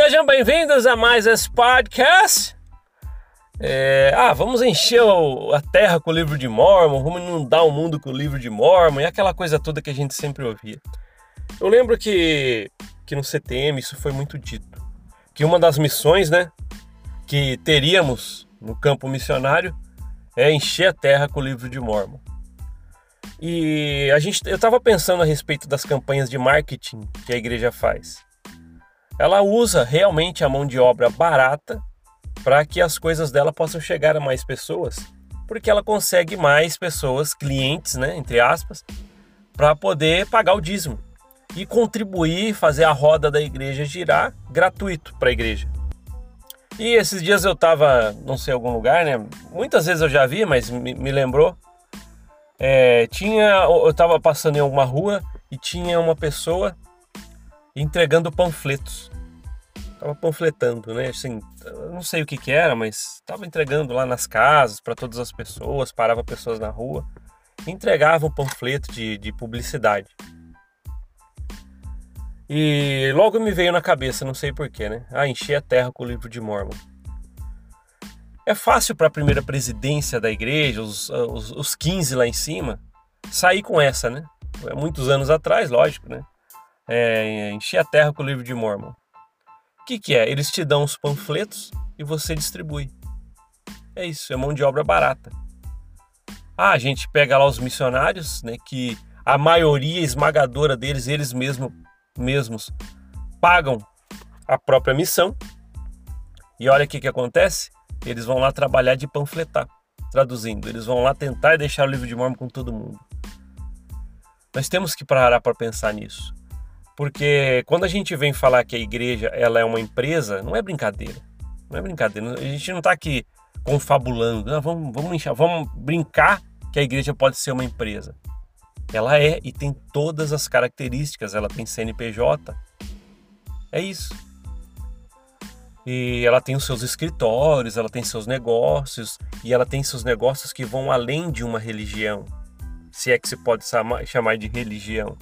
Sejam bem-vindos a mais esse podcast. É, ah, vamos encher a terra com o livro de Mormon, vamos inundar o mundo com o livro de Mormon e aquela coisa toda que a gente sempre ouvia. Eu lembro que, que no CTM isso foi muito dito. Que uma das missões né, que teríamos no campo missionário é encher a terra com o livro de Mormon. E a gente, eu estava pensando a respeito das campanhas de marketing que a igreja faz. Ela usa realmente a mão de obra barata para que as coisas dela possam chegar a mais pessoas, porque ela consegue mais pessoas, clientes, né, entre aspas, para poder pagar o dízimo e contribuir, fazer a roda da igreja girar gratuito para a igreja. E esses dias eu estava, não sei, algum lugar, né? Muitas vezes eu já vi, mas me, me lembrou. É, tinha, eu estava passando em alguma rua e tinha uma pessoa entregando panfletos. Tava panfletando, né? Assim, não sei o que que era, mas tava entregando lá nas casas para todas as pessoas, parava pessoas na rua, entregava um panfleto de, de publicidade. E logo me veio na cabeça, não sei porquê, né? Ah, encher a terra com o livro de Mormon. É fácil para a primeira presidência da igreja, os, os, os 15 lá em cima, sair com essa, né? Muitos anos atrás, lógico, né? É, encher a terra com o livro de Mormon. O que, que é? Eles te dão os panfletos e você distribui. É isso, é mão de obra barata. Ah, a gente pega lá os missionários, né, que a maioria esmagadora deles, eles mesmo, mesmos pagam a própria missão. E olha o que, que acontece: eles vão lá trabalhar de panfletar, traduzindo. Eles vão lá tentar deixar o livro de Mormon com todo mundo. Nós temos que parar para pensar nisso. Porque quando a gente vem falar que a igreja ela é uma empresa, não é brincadeira. Não é brincadeira. A gente não está aqui confabulando. Não, vamos, vamos, vamos brincar que a igreja pode ser uma empresa. Ela é e tem todas as características. Ela tem CNPJ. É isso. E ela tem os seus escritórios, ela tem seus negócios, e ela tem seus negócios que vão além de uma religião. Se é que se pode chamar de religião.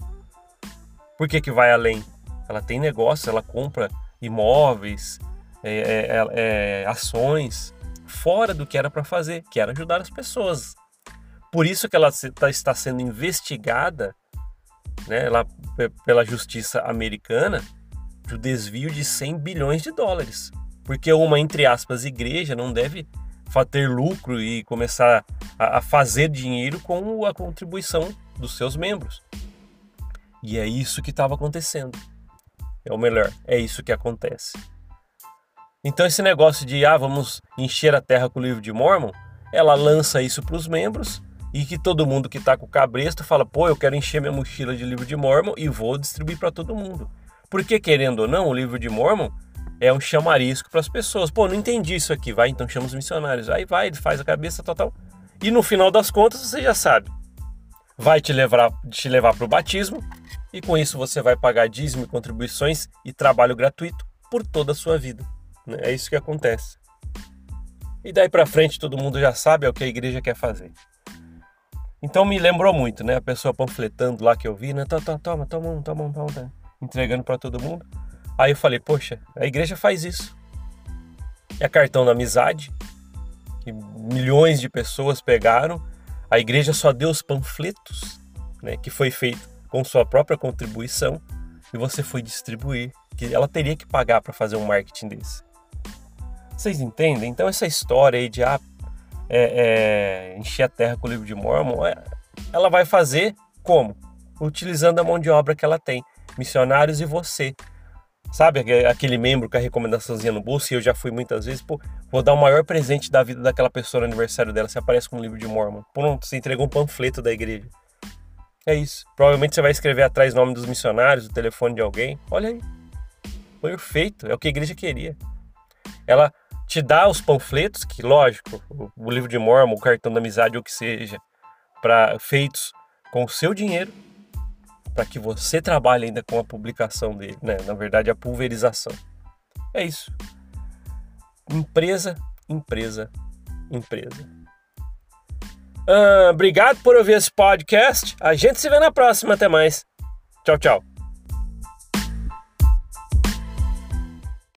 Por que, que vai além? Ela tem negócio, ela compra imóveis, é, é, é, é ações, fora do que era para fazer, que era ajudar as pessoas. Por isso que ela tá, está sendo investigada né, lá pela justiça americana o desvio de 100 bilhões de dólares. Porque uma, entre aspas, igreja não deve ter lucro e começar a fazer dinheiro com a contribuição dos seus membros. E é isso que estava acontecendo. É o melhor, é isso que acontece. Então esse negócio de ah, vamos encher a terra com o livro de Mormon, ela lança isso para os membros e que todo mundo que está com o cabresto fala, pô, eu quero encher minha mochila de livro de Mormon e vou distribuir para todo mundo. Porque querendo ou não, o livro de Mormon é um chamarisco para as pessoas. Pô, não entendi isso aqui, vai, então chama os missionários. Aí vai, faz a cabeça total. E no final das contas, você já sabe. Vai te levar te levar para o batismo, e com isso você vai pagar dízimo contribuições e trabalho gratuito por toda a sua vida. Né? É isso que acontece. E daí para frente todo mundo já sabe é o que a igreja quer fazer. Então me lembrou muito, né? A pessoa panfletando lá que eu vi, né? Toma, toma, toma, toma, toma entregando para todo mundo. Aí eu falei, poxa, a igreja faz isso. É cartão da amizade, que milhões de pessoas pegaram. A igreja só deu os panfletos, né? Que foi feito com sua própria contribuição e você foi distribuir, que ela teria que pagar para fazer um marketing desse. Vocês entendem? Então essa história aí de ah, é, é, encher a terra com o livro de Mormon, é, ela vai fazer como? Utilizando a mão de obra que ela tem, missionários e você. Sabe aquele membro com a recomendaçãozinha no bolso? E eu já fui muitas vezes, pô, vou dar o maior presente da vida daquela pessoa no aniversário dela. Você aparece com um livro de Mormon. Pronto, você entregou um panfleto da igreja. É isso. Provavelmente você vai escrever atrás o nome dos missionários, o telefone de alguém. Olha aí. Perfeito. É o que a igreja queria. Ela te dá os panfletos, que lógico, o, livro de Mormon, o cartão da amizade, ou o que seja, para feitos com o seu dinheiro, para que você trabalhe ainda com a publicação dele, né? Na verdade, a pulverização. É isso. Empresa, empresa, empresa. Uh, obrigado por ouvir esse podcast. A gente se vê na próxima. Até mais. Tchau, tchau.